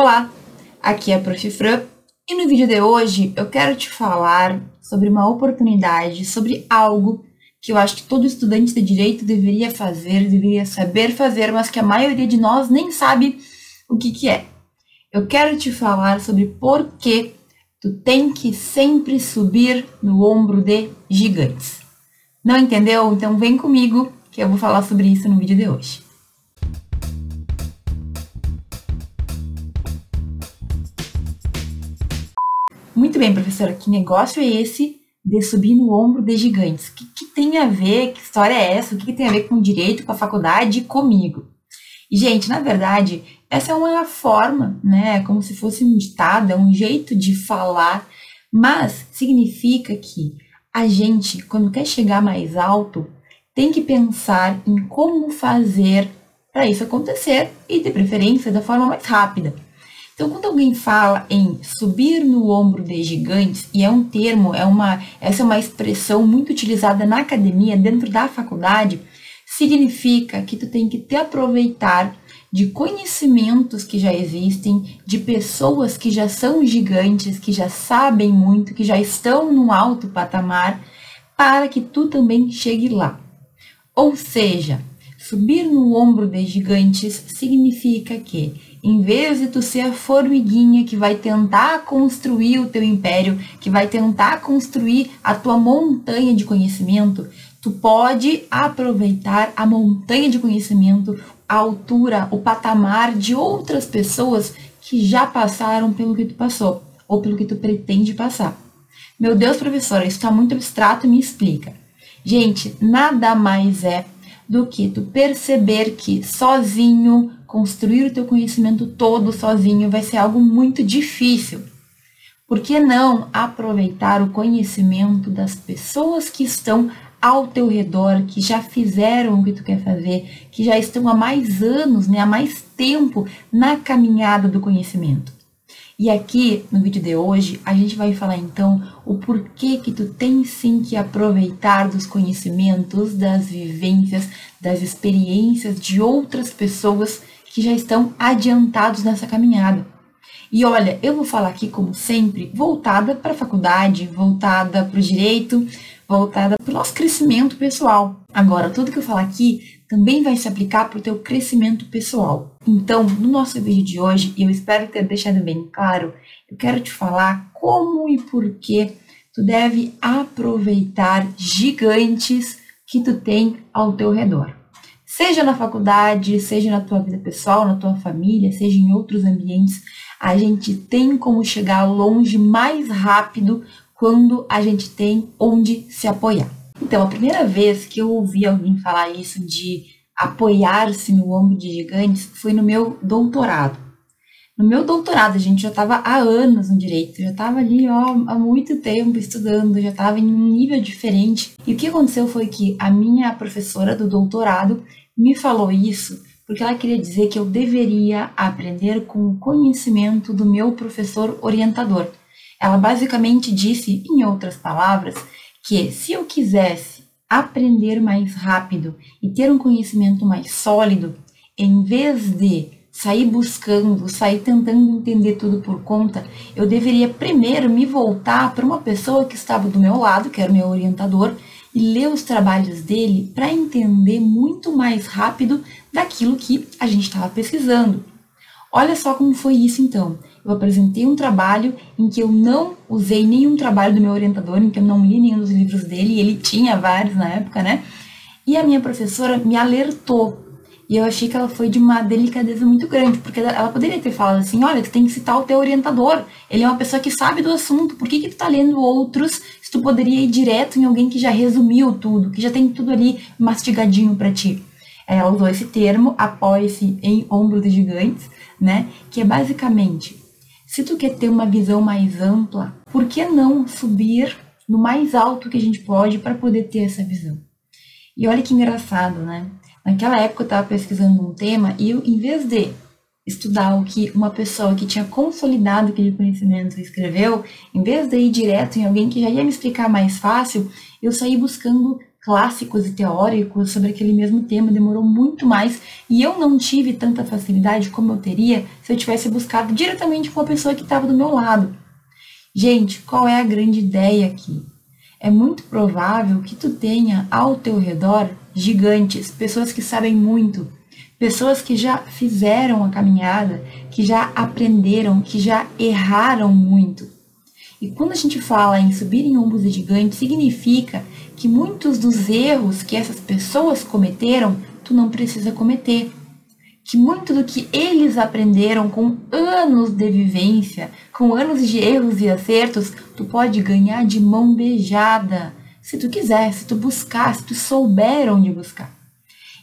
Olá, aqui é a Prof. Fran e no vídeo de hoje eu quero te falar sobre uma oportunidade, sobre algo que eu acho que todo estudante de direito deveria fazer, deveria saber fazer, mas que a maioria de nós nem sabe o que, que é. Eu quero te falar sobre por que tu tem que sempre subir no ombro de gigantes. Não entendeu? Então vem comigo que eu vou falar sobre isso no vídeo de hoje. Bem, professora, que negócio é esse de subir no ombro de gigantes? O que, que tem a ver? Que história é essa? O que, que tem a ver com direito, com a faculdade e comigo? E, gente, na verdade, essa é uma forma, né? Como se fosse um ditado, é um jeito de falar, mas significa que a gente, quando quer chegar mais alto, tem que pensar em como fazer para isso acontecer e, de preferência, da forma mais rápida. Então, quando alguém fala em subir no ombro de gigantes, e é um termo, é uma, essa é uma expressão muito utilizada na academia, dentro da faculdade, significa que tu tem que te aproveitar de conhecimentos que já existem, de pessoas que já são gigantes, que já sabem muito, que já estão no alto patamar, para que tu também chegue lá. Ou seja, subir no ombro de gigantes significa que, em vez de tu ser a formiguinha que vai tentar construir o teu império, que vai tentar construir a tua montanha de conhecimento, tu pode aproveitar a montanha de conhecimento, a altura, o patamar de outras pessoas que já passaram pelo que tu passou ou pelo que tu pretende passar. Meu Deus, professora, isso está muito abstrato, me explica. Gente, nada mais é do que tu perceber que sozinho, construir o teu conhecimento todo sozinho vai ser algo muito difícil. Por que não aproveitar o conhecimento das pessoas que estão ao teu redor, que já fizeram o que tu quer fazer, que já estão há mais anos, né, há mais tempo na caminhada do conhecimento. E aqui no vídeo de hoje a gente vai falar então o porquê que tu tem sim que aproveitar dos conhecimentos, das vivências, das experiências de outras pessoas que já estão adiantados nessa caminhada. E olha, eu vou falar aqui, como sempre, voltada para a faculdade, voltada para o direito, voltada para o nosso crescimento pessoal. Agora, tudo que eu falar aqui também vai se aplicar para o teu crescimento pessoal. Então, no nosso vídeo de hoje, e eu espero ter deixado bem claro, eu quero te falar como e por que tu deve aproveitar gigantes que tu tem ao teu redor. Seja na faculdade, seja na tua vida pessoal, na tua família, seja em outros ambientes, a gente tem como chegar longe mais rápido quando a gente tem onde se apoiar. Então, a primeira vez que eu ouvi alguém falar isso de apoiar-se no ombro de gigantes foi no meu doutorado. No meu doutorado, a gente já estava há anos no direito, já estava ali ó, há muito tempo estudando, já estava em um nível diferente. E o que aconteceu foi que a minha professora do doutorado me falou isso porque ela queria dizer que eu deveria aprender com o conhecimento do meu professor orientador. Ela basicamente disse, em outras palavras, que se eu quisesse aprender mais rápido e ter um conhecimento mais sólido, em vez de sair buscando, sair tentando entender tudo por conta, eu deveria primeiro me voltar para uma pessoa que estava do meu lado, que era o meu orientador, e ler os trabalhos dele para entender muito mais rápido daquilo que a gente estava pesquisando. Olha só como foi isso então eu apresentei um trabalho em que eu não usei nenhum trabalho do meu orientador, em que eu não li nenhum dos livros dele, e ele tinha vários na época, né? E a minha professora me alertou. E eu achei que ela foi de uma delicadeza muito grande, porque ela poderia ter falado assim, olha, tu tem que citar o teu orientador, ele é uma pessoa que sabe do assunto, por que, que tu tá lendo outros se tu poderia ir direto em alguém que já resumiu tudo, que já tem tudo ali mastigadinho para ti? Ela usou esse termo, apoie-se em ombros de gigantes, né? Que é basicamente se tu quer ter uma visão mais ampla, por que não subir no mais alto que a gente pode para poder ter essa visão? E olha que engraçado, né? Naquela época eu estava pesquisando um tema e eu, em vez de estudar o que uma pessoa que tinha consolidado aquele conhecimento escreveu, em vez de ir direto em alguém que já ia me explicar mais fácil, eu saí buscando clássicos e teóricos sobre aquele mesmo tema, demorou muito mais e eu não tive tanta facilidade como eu teria se eu tivesse buscado diretamente com a pessoa que estava do meu lado. Gente, qual é a grande ideia aqui? É muito provável que tu tenha ao teu redor gigantes, pessoas que sabem muito, pessoas que já fizeram a caminhada, que já aprenderam, que já erraram muito. E quando a gente fala em subir em ombros de gigantes, significa que muitos dos erros que essas pessoas cometeram, tu não precisa cometer. Que muito do que eles aprenderam com anos de vivência, com anos de erros e acertos, tu pode ganhar de mão beijada. Se tu quiser, se tu buscar, se tu souber onde buscar.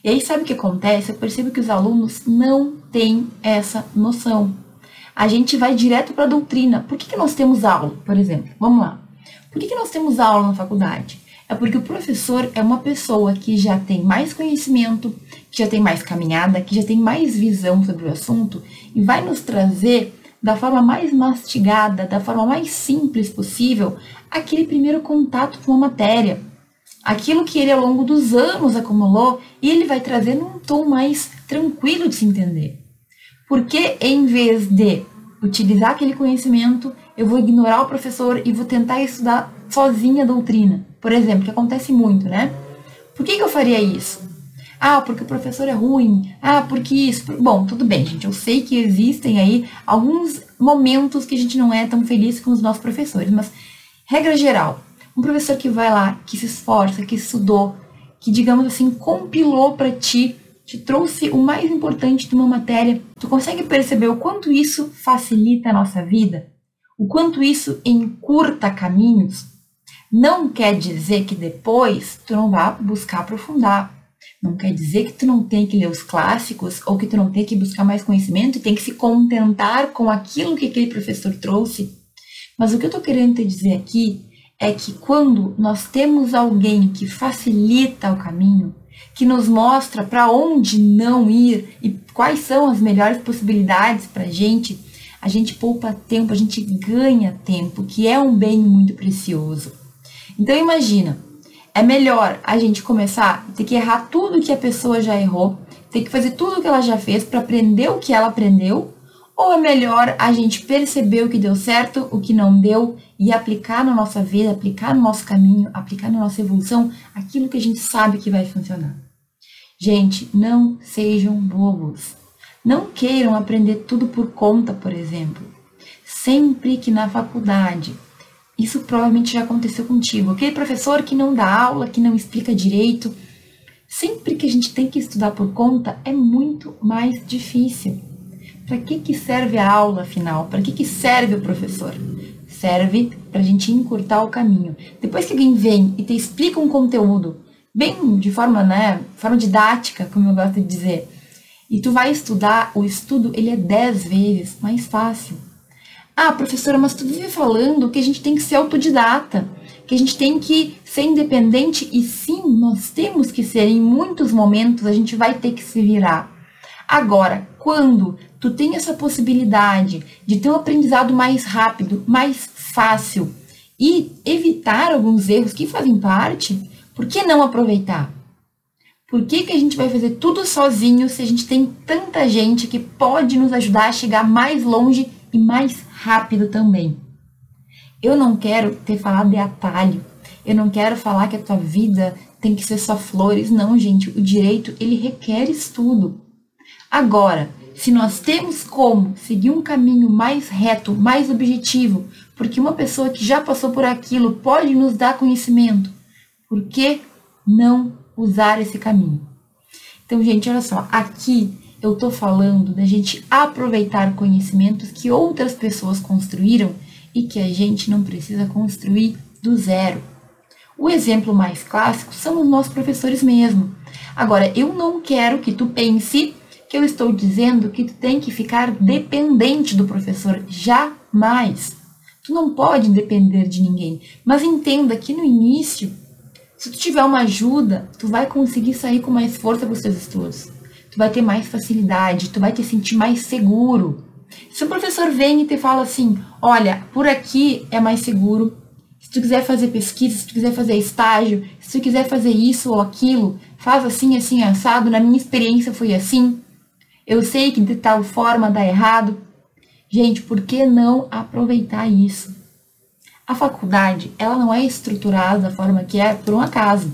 E aí sabe o que acontece? Eu percebo que os alunos não têm essa noção. A gente vai direto para a doutrina. Por que, que nós temos aula, por exemplo? Vamos lá. Por que, que nós temos aula na faculdade? É porque o professor é uma pessoa que já tem mais conhecimento, que já tem mais caminhada, que já tem mais visão sobre o assunto e vai nos trazer da forma mais mastigada, da forma mais simples possível, aquele primeiro contato com a matéria. Aquilo que ele ao longo dos anos acumulou e ele vai trazer num tom mais tranquilo de se entender. Porque em vez de utilizar aquele conhecimento, eu vou ignorar o professor e vou tentar estudar sozinha a doutrina. Por exemplo, que acontece muito, né? Por que, que eu faria isso? Ah, porque o professor é ruim. Ah, porque isso. Bom, tudo bem, gente. Eu sei que existem aí alguns momentos que a gente não é tão feliz com os nossos professores, mas, regra geral, um professor que vai lá, que se esforça, que estudou, que, digamos assim, compilou para ti, te trouxe o mais importante de uma matéria, tu consegue perceber o quanto isso facilita a nossa vida? O quanto isso encurta caminhos? Não quer dizer que depois tu não vá buscar aprofundar. Não quer dizer que tu não tem que ler os clássicos ou que tu não tem que buscar mais conhecimento e tem que se contentar com aquilo que aquele professor trouxe. Mas o que eu estou querendo te dizer aqui é que quando nós temos alguém que facilita o caminho, que nos mostra para onde não ir e quais são as melhores possibilidades para a gente, a gente poupa tempo, a gente ganha tempo, que é um bem muito precioso. Então imagina, é melhor a gente começar a ter que errar tudo que a pessoa já errou, ter que fazer tudo que ela já fez para aprender o que ela aprendeu, ou é melhor a gente perceber o que deu certo, o que não deu e aplicar na nossa vida, aplicar no nosso caminho, aplicar na nossa evolução aquilo que a gente sabe que vai funcionar. Gente, não sejam bobos. Não queiram aprender tudo por conta, por exemplo. Sempre que na faculdade isso provavelmente já aconteceu contigo. Aquele professor que não dá aula, que não explica direito. Sempre que a gente tem que estudar por conta, é muito mais difícil. Para que, que serve a aula, afinal? Para que, que serve o professor? Serve para a gente encurtar o caminho. Depois que alguém vem e te explica um conteúdo, bem de forma, né, forma didática, como eu gosto de dizer, e tu vai estudar, o estudo ele é dez vezes mais fácil. Ah, professora, mas tu vive falando que a gente tem que ser autodidata, que a gente tem que ser independente, e sim, nós temos que ser. Em muitos momentos a gente vai ter que se virar. Agora, quando tu tem essa possibilidade de ter um aprendizado mais rápido, mais fácil e evitar alguns erros que fazem parte, por que não aproveitar? Por que, que a gente vai fazer tudo sozinho se a gente tem tanta gente que pode nos ajudar a chegar mais longe e mais rápido também. Eu não quero ter falado de atalho. Eu não quero falar que a tua vida tem que ser só flores. Não, gente. O direito, ele requer estudo. Agora, se nós temos como seguir um caminho mais reto, mais objetivo, porque uma pessoa que já passou por aquilo pode nos dar conhecimento, por que não usar esse caminho? Então, gente, olha só, aqui eu estou falando da gente aproveitar conhecimentos que outras pessoas construíram e que a gente não precisa construir do zero. O exemplo mais clássico são os nossos professores mesmo. Agora, eu não quero que tu pense que eu estou dizendo que tu tem que ficar dependente do professor. Jamais. Tu não pode depender de ninguém. Mas entenda que no início, se tu tiver uma ajuda, tu vai conseguir sair com mais força para os seus estudos tu vai ter mais facilidade, tu vai te sentir mais seguro. Se o professor vem e te fala assim, olha, por aqui é mais seguro, Se tu quiser fazer pesquisa, se tu quiser fazer estágio, se tu quiser fazer isso ou aquilo, faz assim, assim, assado. Na minha experiência foi assim. Eu sei que de tal forma dá errado. Gente, por que não aproveitar isso? A faculdade, ela não é estruturada da forma que é por um acaso.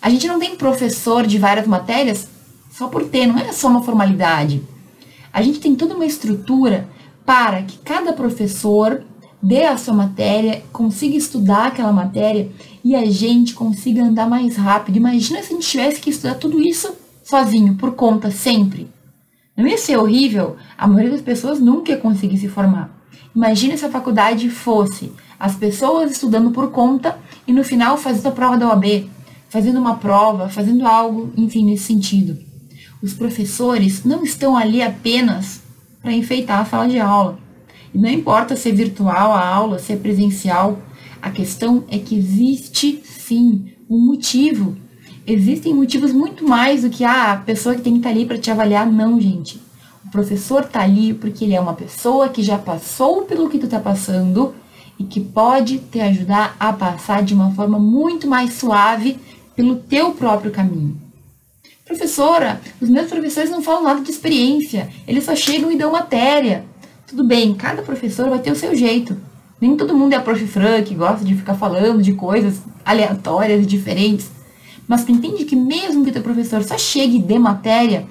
A gente não tem professor de várias matérias só por ter, não é só uma formalidade. A gente tem toda uma estrutura para que cada professor dê a sua matéria, consiga estudar aquela matéria e a gente consiga andar mais rápido. Imagina se a gente tivesse que estudar tudo isso sozinho, por conta, sempre. Não ia ser horrível? A maioria das pessoas nunca ia conseguir se formar. Imagina se a faculdade fosse as pessoas estudando por conta e no final fazendo a prova da OAB, fazendo uma prova, fazendo algo, enfim, nesse sentido. Os professores não estão ali apenas para enfeitar a sala de aula. E não importa se é virtual a aula, se é presencial, a questão é que existe sim um motivo. Existem motivos muito mais do que ah, a pessoa que tem que estar tá ali para te avaliar. Não, gente. O professor está ali porque ele é uma pessoa que já passou pelo que tu está passando e que pode te ajudar a passar de uma forma muito mais suave pelo teu próprio caminho. Professora, os meus professores não falam nada de experiência, eles só chegam e dão matéria. Tudo bem, cada professor vai ter o seu jeito. Nem todo mundo é prof. Fran, que gosta de ficar falando de coisas aleatórias e diferentes. Mas tu entende que mesmo que teu professor só chegue e dê matéria,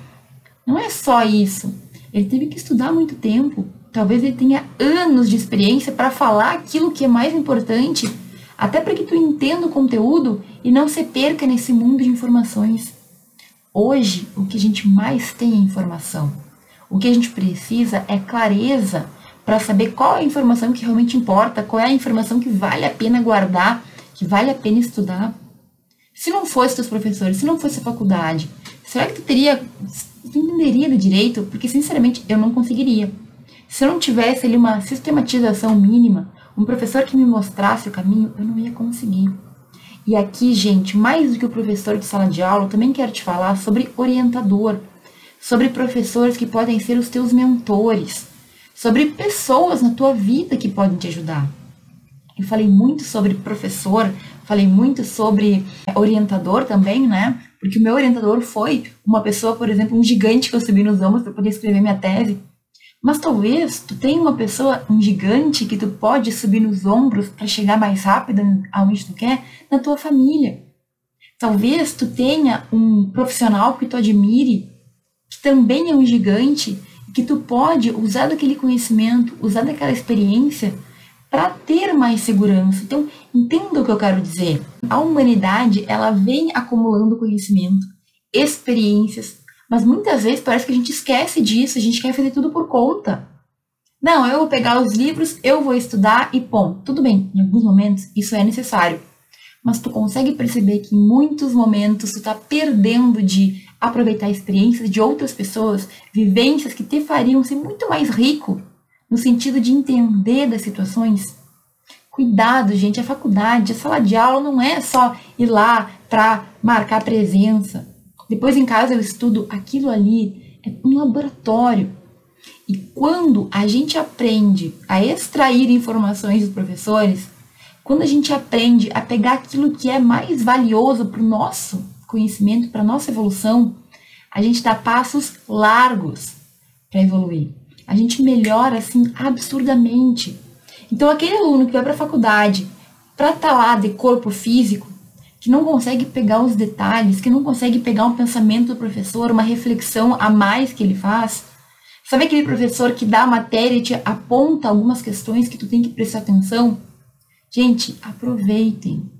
não é só isso. Ele teve que estudar muito tempo. Talvez ele tenha anos de experiência para falar aquilo que é mais importante, até para que tu entenda o conteúdo e não se perca nesse mundo de informações. Hoje, o que a gente mais tem é informação. O que a gente precisa é clareza para saber qual é a informação que realmente importa, qual é a informação que vale a pena guardar, que vale a pena estudar. Se não fosse teus professores, se não fosse a faculdade, será que tu teria, tu entenderia do direito? Porque, sinceramente, eu não conseguiria. Se eu não tivesse ali uma sistematização mínima, um professor que me mostrasse o caminho, eu não ia conseguir. E aqui, gente, mais do que o professor de sala de aula, eu também quero te falar sobre orientador, sobre professores que podem ser os teus mentores, sobre pessoas na tua vida que podem te ajudar. Eu falei muito sobre professor, falei muito sobre orientador também, né? Porque o meu orientador foi uma pessoa, por exemplo, um gigante que eu subi nos ombros para poder escrever minha tese. Mas talvez tu tenha uma pessoa, um gigante que tu pode subir nos ombros para chegar mais rápido aonde tu quer na tua família. Talvez tu tenha um profissional que tu admire, que também é um gigante, que tu pode usar daquele conhecimento, usar daquela experiência para ter mais segurança. Então, entenda o que eu quero dizer. A humanidade, ela vem acumulando conhecimento, experiências, mas muitas vezes parece que a gente esquece disso, a gente quer fazer tudo por conta. Não, eu vou pegar os livros, eu vou estudar e pom. Tudo bem, em alguns momentos isso é necessário. Mas tu consegue perceber que em muitos momentos tu está perdendo de aproveitar experiências de outras pessoas, vivências que te fariam ser muito mais rico, no sentido de entender das situações. Cuidado, gente, a faculdade, a sala de aula não é só ir lá para marcar presença. Depois em casa eu estudo aquilo ali, é um laboratório. E quando a gente aprende a extrair informações dos professores, quando a gente aprende a pegar aquilo que é mais valioso para o nosso conhecimento, para a nossa evolução, a gente dá passos largos para evoluir. A gente melhora assim absurdamente. Então, aquele aluno que vai para a faculdade para estar tá lá de corpo físico, que não consegue pegar os detalhes, que não consegue pegar um pensamento do professor, uma reflexão a mais que ele faz. Sabe aquele professor que dá a matéria e te aponta algumas questões que tu tem que prestar atenção? Gente, aproveitem.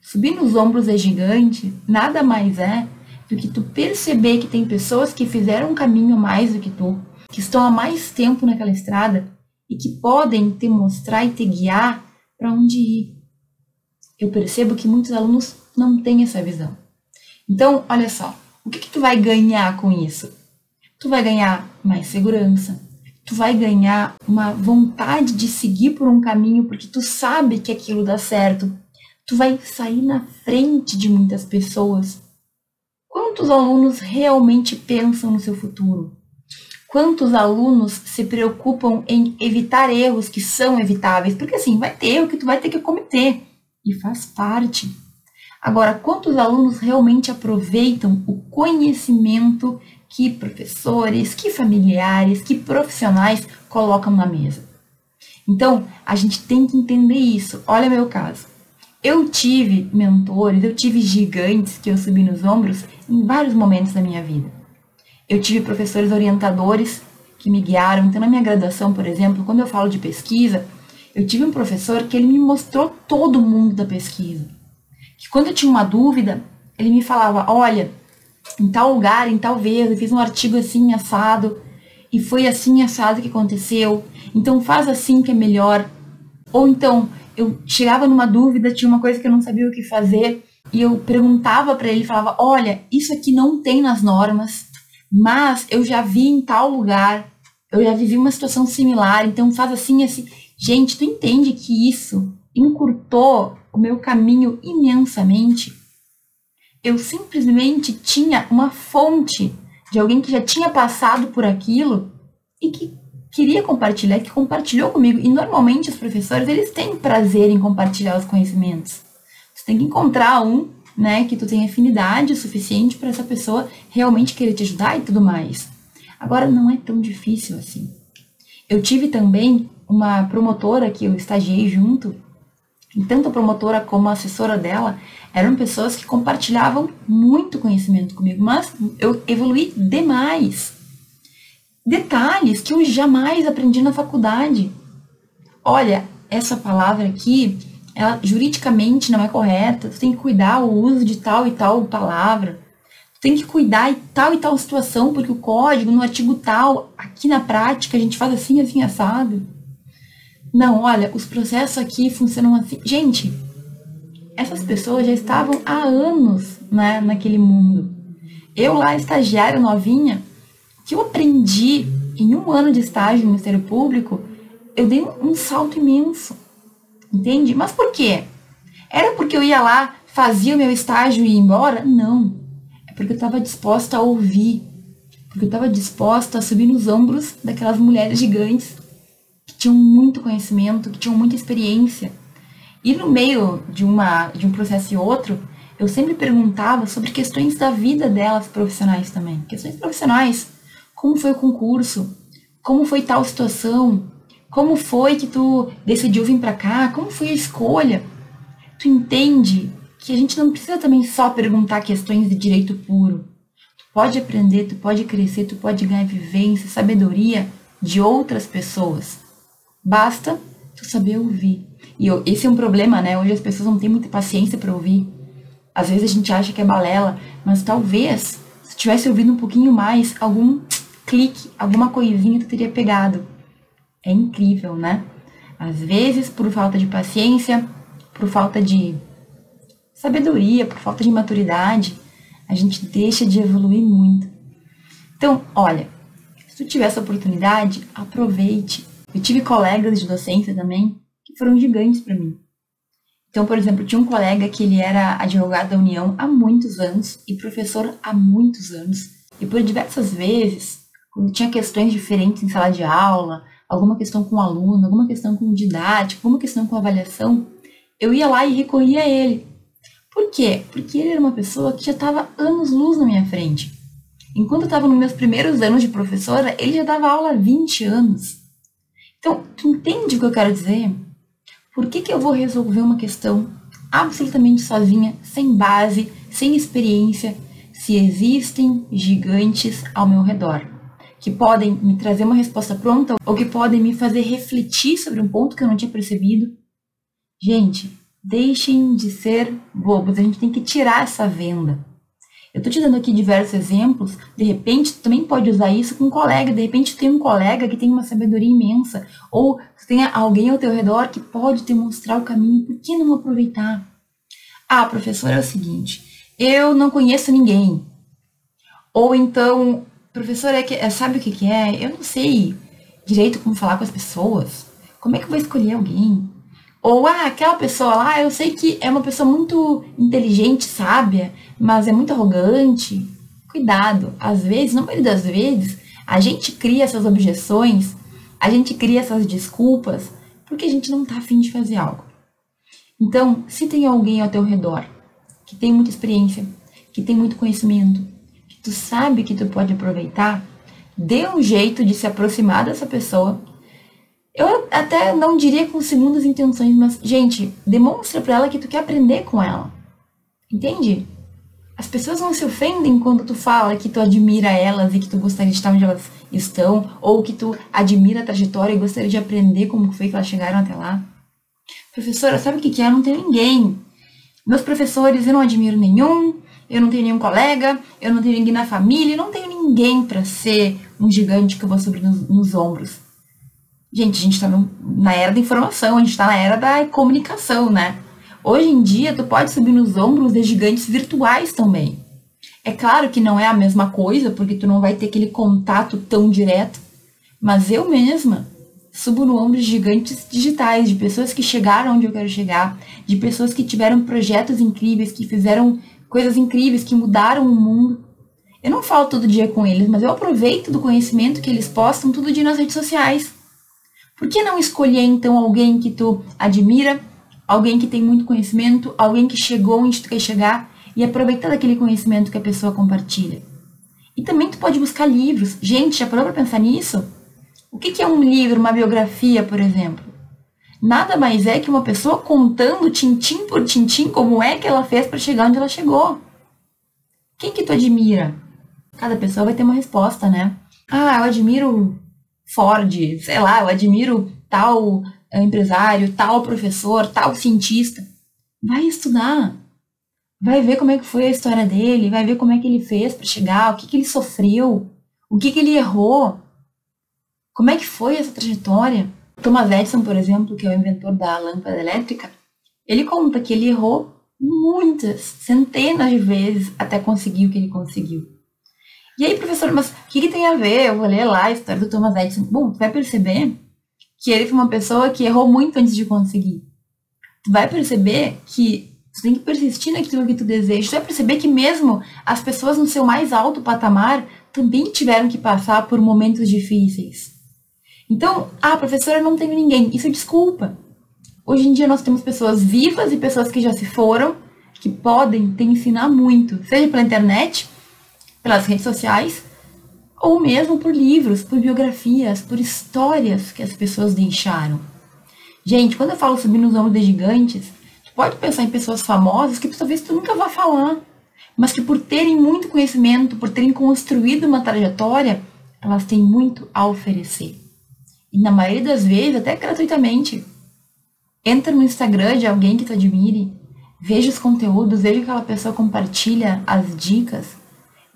Subir nos ombros é gigante, nada mais é do que tu perceber que tem pessoas que fizeram um caminho mais do que tu, que estão há mais tempo naquela estrada e que podem te mostrar e te guiar para onde ir. Eu percebo que muitos alunos não tem essa visão. Então, olha só, o que, que tu vai ganhar com isso? Tu vai ganhar mais segurança, tu vai ganhar uma vontade de seguir por um caminho porque tu sabe que aquilo dá certo. Tu vai sair na frente de muitas pessoas. Quantos alunos realmente pensam no seu futuro? Quantos alunos se preocupam em evitar erros que são evitáveis? Porque assim, vai ter erro que tu vai ter que cometer. e faz parte. Agora, quantos alunos realmente aproveitam o conhecimento que professores, que familiares, que profissionais colocam na mesa? Então, a gente tem que entender isso. Olha meu caso. Eu tive mentores, eu tive gigantes que eu subi nos ombros em vários momentos da minha vida. Eu tive professores orientadores que me guiaram. Então, na minha graduação, por exemplo, quando eu falo de pesquisa, eu tive um professor que ele me mostrou todo o mundo da pesquisa. Que quando eu tinha uma dúvida, ele me falava: olha, em tal lugar, em tal vez, eu fiz um artigo assim, assado, e foi assim, assado que aconteceu. Então, faz assim que é melhor. Ou então, eu chegava numa dúvida, tinha uma coisa que eu não sabia o que fazer, e eu perguntava para ele, falava: "Olha, isso aqui não tem nas normas, mas eu já vi em tal lugar, eu já vivi uma situação similar, então faz assim assim". Gente, tu entende que isso encurtou o meu caminho imensamente? Eu simplesmente tinha uma fonte de alguém que já tinha passado por aquilo e que queria compartilhar, que compartilhou comigo. E normalmente os professores, eles têm prazer em compartilhar os conhecimentos. Você tem que encontrar um, né, que tu tenha afinidade suficiente para essa pessoa realmente querer te ajudar e tudo mais. Agora não é tão difícil assim. Eu tive também uma promotora que eu estagiei junto, e tanto a promotora como a assessora dela eram pessoas que compartilhavam muito conhecimento comigo, mas eu evolui demais detalhes que eu jamais aprendi na faculdade. Olha, essa palavra aqui, ela juridicamente não é correta, tu tem que cuidar o uso de tal e tal palavra. Tu tem que cuidar de tal e tal situação, porque o código, no artigo tal, aqui na prática, a gente faz assim, assim, assado. Não, olha, os processos aqui funcionam assim. Gente, essas pessoas já estavam há anos né, naquele mundo. Eu lá, estagiária novinha, que eu aprendi em um ano de estágio no Ministério Público, eu dei um salto imenso. Entende? Mas por quê? Era porque eu ia lá, fazia o meu estágio e ia embora? Não. É porque eu estava disposta a ouvir. Porque eu estava disposta a subir nos ombros daquelas mulheres gigantes que tinham muito conhecimento, que tinham muita experiência. E no meio de, uma, de um processo e outro, eu sempre perguntava sobre questões da vida delas profissionais também. Questões profissionais como foi o concurso? Como foi tal situação? Como foi que tu decidiu vir para cá? Como foi a escolha? Tu entende que a gente não precisa também só perguntar questões de direito puro. Tu pode aprender, tu pode crescer, tu pode ganhar vivência, sabedoria de outras pessoas. Basta tu saber ouvir. E esse é um problema, né? Hoje as pessoas não têm muita paciência para ouvir. Às vezes a gente acha que é balela, mas talvez se tivesse ouvido um pouquinho mais, algum clique, alguma coisinha tu teria pegado. É incrível, né? Às vezes, por falta de paciência, por falta de sabedoria, por falta de maturidade, a gente deixa de evoluir muito. Então, olha, se tu tiver essa oportunidade, aproveite. Eu tive colegas de docência também que foram gigantes para mim. Então, por exemplo, tinha um colega que ele era advogado da União há muitos anos e professor há muitos anos. E por diversas vezes quando tinha questões diferentes em sala de aula, alguma questão com o aluno, alguma questão com didática, alguma questão com avaliação, eu ia lá e recorria a ele. Por quê? Porque ele era uma pessoa que já estava anos-luz na minha frente. Enquanto eu estava nos meus primeiros anos de professora, ele já dava aula há 20 anos. Então, tu entende o que eu quero dizer? Por que, que eu vou resolver uma questão absolutamente sozinha, sem base, sem experiência, se existem gigantes ao meu redor? Que podem me trazer uma resposta pronta ou que podem me fazer refletir sobre um ponto que eu não tinha percebido. Gente, deixem de ser bobos, a gente tem que tirar essa venda. Eu estou te dando aqui diversos exemplos, de repente tu também pode usar isso com um colega, de repente tem um colega que tem uma sabedoria imensa, ou tu tem alguém ao teu redor que pode te mostrar o caminho, por que não aproveitar? Ah, professor, é o seguinte, eu não conheço ninguém. Ou então, Professor, é que, é, sabe o que, que é? Eu não sei direito como falar com as pessoas. Como é que eu vou escolher alguém? Ou, ah, aquela pessoa lá, eu sei que é uma pessoa muito inteligente, sábia, mas é muito arrogante. Cuidado, às vezes, na maioria das vezes, a gente cria essas objeções, a gente cria essas desculpas, porque a gente não tá afim de fazer algo. Então, se tem alguém ao teu redor que tem muita experiência, que tem muito conhecimento, tu sabe que tu pode aproveitar, dê um jeito de se aproximar dessa pessoa. Eu até não diria com segundas intenções, mas, gente, demonstra para ela que tu quer aprender com ela. Entende? As pessoas não se ofendem quando tu fala que tu admira elas e que tu gostaria de estar onde elas estão, ou que tu admira a trajetória e gostaria de aprender como foi que elas chegaram até lá. Professora, sabe o que é? Eu não tenho ninguém. Meus professores eu não admiro nenhum, eu não tenho nenhum colega, eu não tenho ninguém na família, não tenho ninguém para ser um gigante que eu vou subir nos, nos ombros. Gente, a gente está na era da informação, a gente está na era da comunicação, né? Hoje em dia, tu pode subir nos ombros de gigantes virtuais também. É claro que não é a mesma coisa, porque tu não vai ter aquele contato tão direto, mas eu mesma subo no ombro de gigantes digitais, de pessoas que chegaram onde eu quero chegar, de pessoas que tiveram projetos incríveis, que fizeram coisas incríveis, que mudaram o mundo. Eu não falo todo dia com eles, mas eu aproveito do conhecimento que eles postam todo dia nas redes sociais. Por que não escolher então alguém que tu admira, alguém que tem muito conhecimento, alguém que chegou onde tu quer chegar e aproveitar daquele conhecimento que a pessoa compartilha. E também tu pode buscar livros. Gente, já parou para pensar nisso? O que, que é um livro, uma biografia, por exemplo? Nada mais é que uma pessoa contando tintim por tintim como é que ela fez para chegar onde ela chegou. Quem que tu admira? Cada pessoa vai ter uma resposta, né? Ah, eu admiro Ford, sei lá, eu admiro tal empresário, tal professor, tal cientista. Vai estudar. Vai ver como é que foi a história dele, vai ver como é que ele fez para chegar, o que, que ele sofreu, o que, que ele errou, como é que foi essa trajetória. Thomas Edison, por exemplo, que é o inventor da lâmpada elétrica, ele conta que ele errou muitas, centenas de vezes até conseguir o que ele conseguiu. E aí, professor, mas o que, que, tem a ver? Eu vou ler lá a história do Thomas Edison. Bom, tu vai perceber que ele foi uma pessoa que errou muito antes de conseguir. Tu vai perceber que tu tem que persistir naquilo que tu deseja. Tu vai perceber que mesmo as pessoas no seu mais alto patamar também tiveram que passar por momentos difíceis. Então, ah, professora, não tenho ninguém. Isso é desculpa. Hoje em dia nós temos pessoas vivas e pessoas que já se foram, que podem te ensinar muito, seja pela internet, pelas redes sociais, ou mesmo por livros, por biografias, por histórias que as pessoas deixaram. Gente, quando eu falo subir nos ombros de gigantes, tu pode pensar em pessoas famosas que talvez tu nunca vá falar, mas que por terem muito conhecimento, por terem construído uma trajetória, elas têm muito a oferecer. E na maioria das vezes, até gratuitamente. Entra no Instagram de alguém que tu admire, veja os conteúdos, veja que aquela pessoa compartilha as dicas,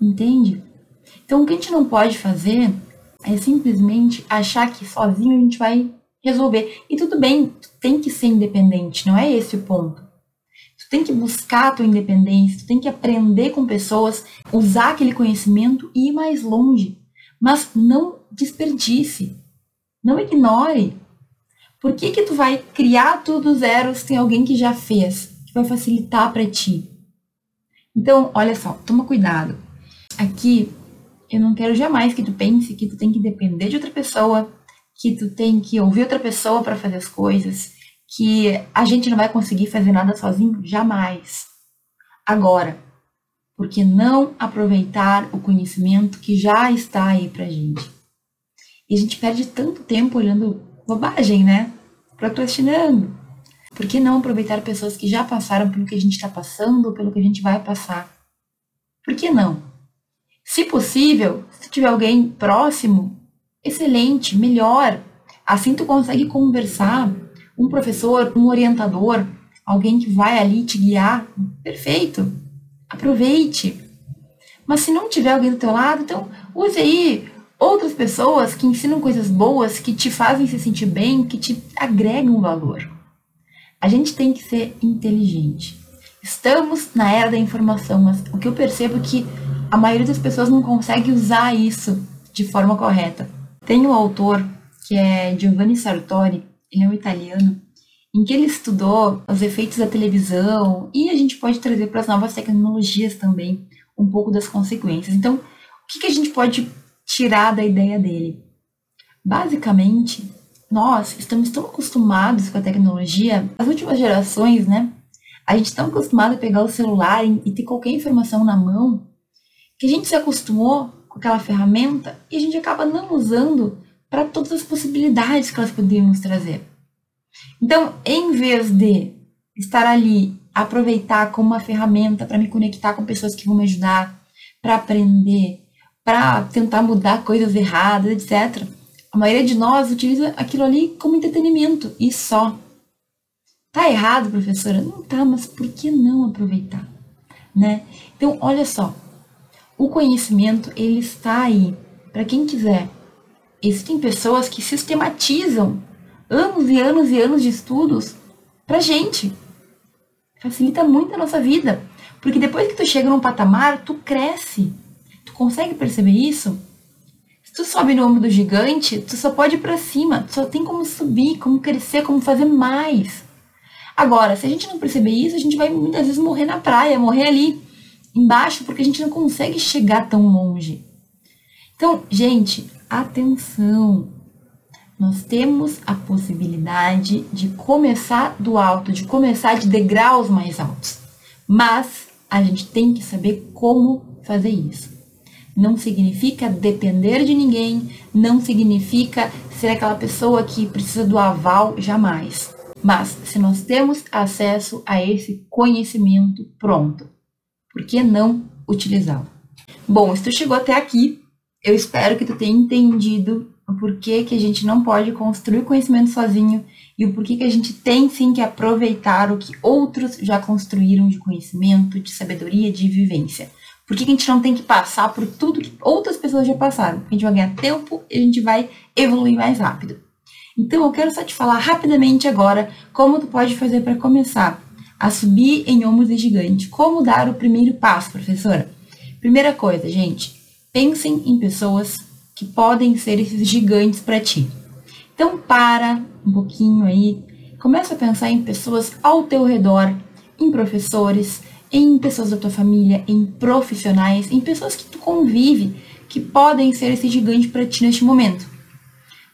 entende? Então, o que a gente não pode fazer é simplesmente achar que sozinho a gente vai resolver. E tudo bem, tu tem que ser independente, não é esse o ponto. Tu tem que buscar a tua independência, tu tem que aprender com pessoas, usar aquele conhecimento e ir mais longe. Mas não desperdice, não ignore. Por que que tu vai criar tudo zero se tem alguém que já fez, que vai facilitar para ti? Então, olha só, toma cuidado. Aqui eu não quero jamais que tu pense que tu tem que depender de outra pessoa, que tu tem que ouvir outra pessoa para fazer as coisas, que a gente não vai conseguir fazer nada sozinho, jamais. Agora, por que não aproveitar o conhecimento que já está aí pra gente? E a gente perde tanto tempo olhando bobagem, né? Procrastinando. Por que não aproveitar pessoas que já passaram pelo que a gente está passando pelo que a gente vai passar? Por que não? Se possível, se tiver alguém próximo, excelente, melhor. Assim tu consegue conversar, um professor, um orientador, alguém que vai ali te guiar, perfeito. Aproveite. Mas se não tiver alguém do teu lado, então use aí outras pessoas que ensinam coisas boas, que te fazem se sentir bem, que te agregam valor. A gente tem que ser inteligente. Estamos na era da informação, mas o que eu percebo é que a maioria das pessoas não consegue usar isso de forma correta. Tem um autor que é Giovanni Sartori, ele é um italiano, em que ele estudou os efeitos da televisão e a gente pode trazer para as novas tecnologias também um pouco das consequências. Então, o que, que a gente pode tirar da ideia dele? Basicamente, nós estamos tão acostumados com a tecnologia, as últimas gerações, né? A gente está acostumado a pegar o celular e ter qualquer informação na mão, que a gente se acostumou com aquela ferramenta e a gente acaba não usando para todas as possibilidades que elas poderiam nos trazer. Então, em vez de estar ali, aproveitar como uma ferramenta para me conectar com pessoas que vão me ajudar, para aprender, para tentar mudar coisas erradas, etc. A maioria de nós utiliza aquilo ali como entretenimento e só. Tá errado, professora? Não tá, mas por que não aproveitar? Né? Então, olha só. O conhecimento, ele está aí para quem quiser. Existem pessoas que sistematizam anos e anos e anos de estudos pra gente. Facilita muito a nossa vida. Porque depois que tu chega num patamar, tu cresce. Tu consegue perceber isso? Se tu sobe no ombro do gigante, tu só pode ir pra cima. Tu só tem como subir, como crescer, como fazer mais. Agora, se a gente não perceber isso, a gente vai muitas vezes morrer na praia, morrer ali embaixo, porque a gente não consegue chegar tão longe. Então, gente, atenção! nós temos a possibilidade de começar do alto, de começar de degraus mais altos. Mas a gente tem que saber como fazer isso. Não significa depender de ninguém, não significa ser aquela pessoa que precisa do aval jamais. Mas se nós temos acesso a esse conhecimento pronto, por que não utilizá-lo? Bom, se tu chegou até aqui, eu espero que tu tenha entendido o porquê que a gente não pode construir conhecimento sozinho e o porquê que a gente tem sim que aproveitar o que outros já construíram de conhecimento, de sabedoria, de vivência. Por que, que a gente não tem que passar por tudo que outras pessoas já passaram? A gente vai ganhar tempo e a gente vai evoluir mais rápido. Então eu quero só te falar rapidamente agora como tu pode fazer para começar a subir em ombros de gigante. Como dar o primeiro passo, professora? Primeira coisa, gente, pensem em pessoas que podem ser esses gigantes para ti. Então para um pouquinho aí, começa a pensar em pessoas ao teu redor, em professores, em pessoas da tua família, em profissionais, em pessoas que tu convive, que podem ser esse gigante para ti neste momento.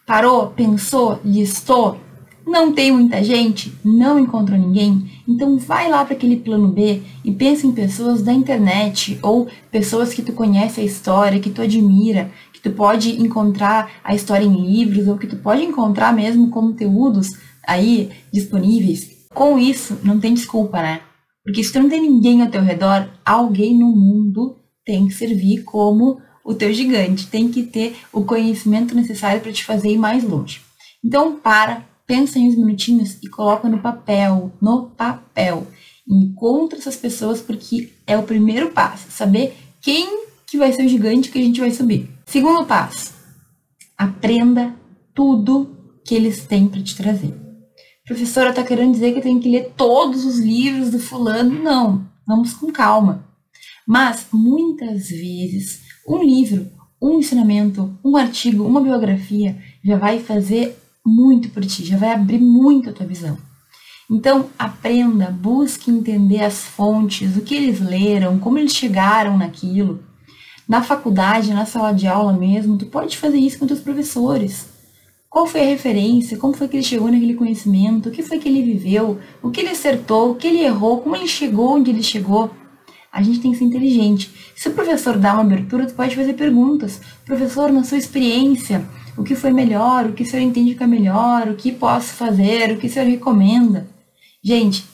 Parou, pensou, listou, não tem muita gente, não encontrou ninguém, então vai lá para aquele plano B e pensa em pessoas da internet ou pessoas que tu conhece a história, que tu admira, que tu pode encontrar a história em livros ou que tu pode encontrar mesmo conteúdos aí disponíveis. Com isso, não tem desculpa, né? Porque se tu não tem ninguém ao teu redor, alguém no mundo tem que servir como o teu gigante, tem que ter o conhecimento necessário para te fazer ir mais longe. Então, para, pensa em uns minutinhos e coloca no papel, no papel. Encontra essas pessoas porque é o primeiro passo, saber quem que vai ser o gigante que a gente vai subir. Segundo passo, aprenda tudo que eles têm para te trazer. Professora, está querendo dizer que tenho que ler todos os livros do fulano? Não, vamos com calma. Mas muitas vezes um livro, um ensinamento, um artigo, uma biografia já vai fazer muito por ti, já vai abrir muito a tua visão. Então, aprenda, busque entender as fontes, o que eles leram, como eles chegaram naquilo. Na faculdade, na sala de aula mesmo, tu pode fazer isso com teus professores. Qual foi a referência? Como foi que ele chegou naquele conhecimento? O que foi que ele viveu? O que ele acertou? O que ele errou? Como ele chegou onde ele chegou? A gente tem que ser inteligente. Se o professor dá uma abertura, tu pode fazer perguntas. Professor, na sua experiência, o que foi melhor, o que o senhor entende que é melhor, o que posso fazer, o que o senhor recomenda. Gente,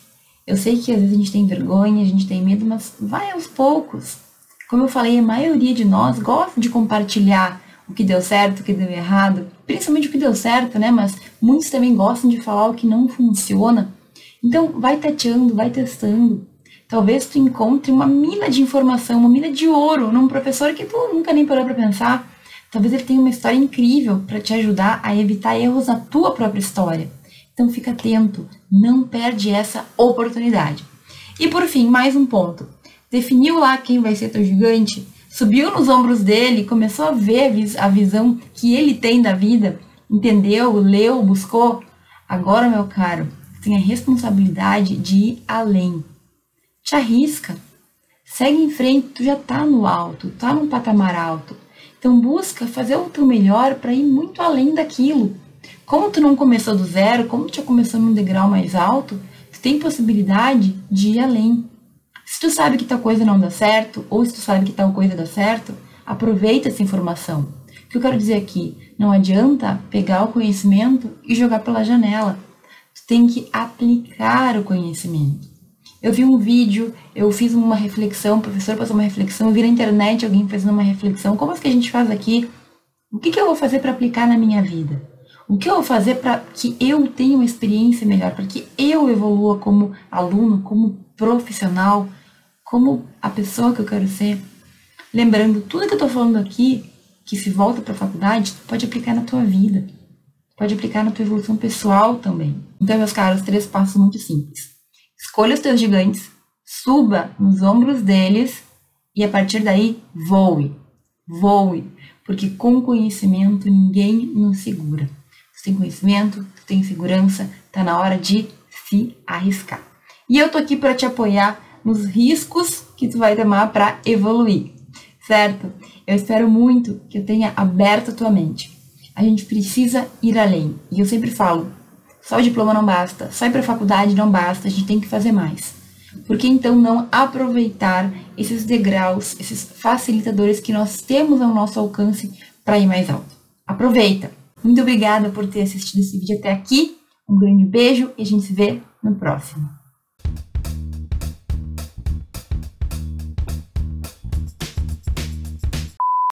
eu sei que às vezes a gente tem vergonha, a gente tem medo, mas vai aos poucos. Como eu falei, a maioria de nós gosta de compartilhar o que deu certo, o que deu errado, principalmente o que deu certo, né? Mas muitos também gostam de falar o que não funciona. Então, vai tateando, vai testando. Talvez tu encontre uma mina de informação, uma mina de ouro num professor que tu nunca nem parou para pensar Talvez ele tenha uma história incrível para te ajudar a evitar erros na tua própria história. Então fica atento, não perde essa oportunidade. E por fim, mais um ponto. Definiu lá quem vai ser teu gigante, subiu nos ombros dele, começou a ver a visão que ele tem da vida, entendeu, leu, buscou. Agora, meu caro, tem a responsabilidade de ir além. Te arrisca. Segue em frente, tu já tá no alto, tá num patamar alto. Então busca fazer o teu melhor para ir muito além daquilo. Como tu não começou do zero, como tu já começou num degrau mais alto, tu tem possibilidade de ir além. Se tu sabe que tal coisa não dá certo, ou se tu sabe que tal coisa dá certo, aproveita essa informação. O que eu quero dizer aqui, não adianta pegar o conhecimento e jogar pela janela. Tu tem que aplicar o conhecimento. Eu vi um vídeo, eu fiz uma reflexão, o professor passou uma reflexão, eu vi na internet alguém fazendo uma reflexão. Como é que a gente faz aqui? O que, que eu vou fazer para aplicar na minha vida? O que eu vou fazer para que eu tenha uma experiência melhor, para que eu evolua como aluno, como profissional, como a pessoa que eu quero ser? Lembrando, tudo que eu estou falando aqui, que se volta para a faculdade, pode aplicar na tua vida. Pode aplicar na tua evolução pessoal também. Então, meus caros, três passos muito simples. Escolha os teus gigantes, suba nos ombros deles e a partir daí voe. Voe. Porque com conhecimento ninguém nos segura. Tu tem conhecimento, tu tem segurança, tá na hora de se arriscar. E eu tô aqui para te apoiar nos riscos que tu vai tomar para evoluir, certo? Eu espero muito que eu tenha aberto a tua mente. A gente precisa ir além. E eu sempre falo, só o diploma não basta, só ir para a faculdade não basta, a gente tem que fazer mais. Por que então não aproveitar esses degraus, esses facilitadores que nós temos ao nosso alcance para ir mais alto? Aproveita! Muito obrigada por ter assistido esse vídeo até aqui. Um grande beijo e a gente se vê no próximo.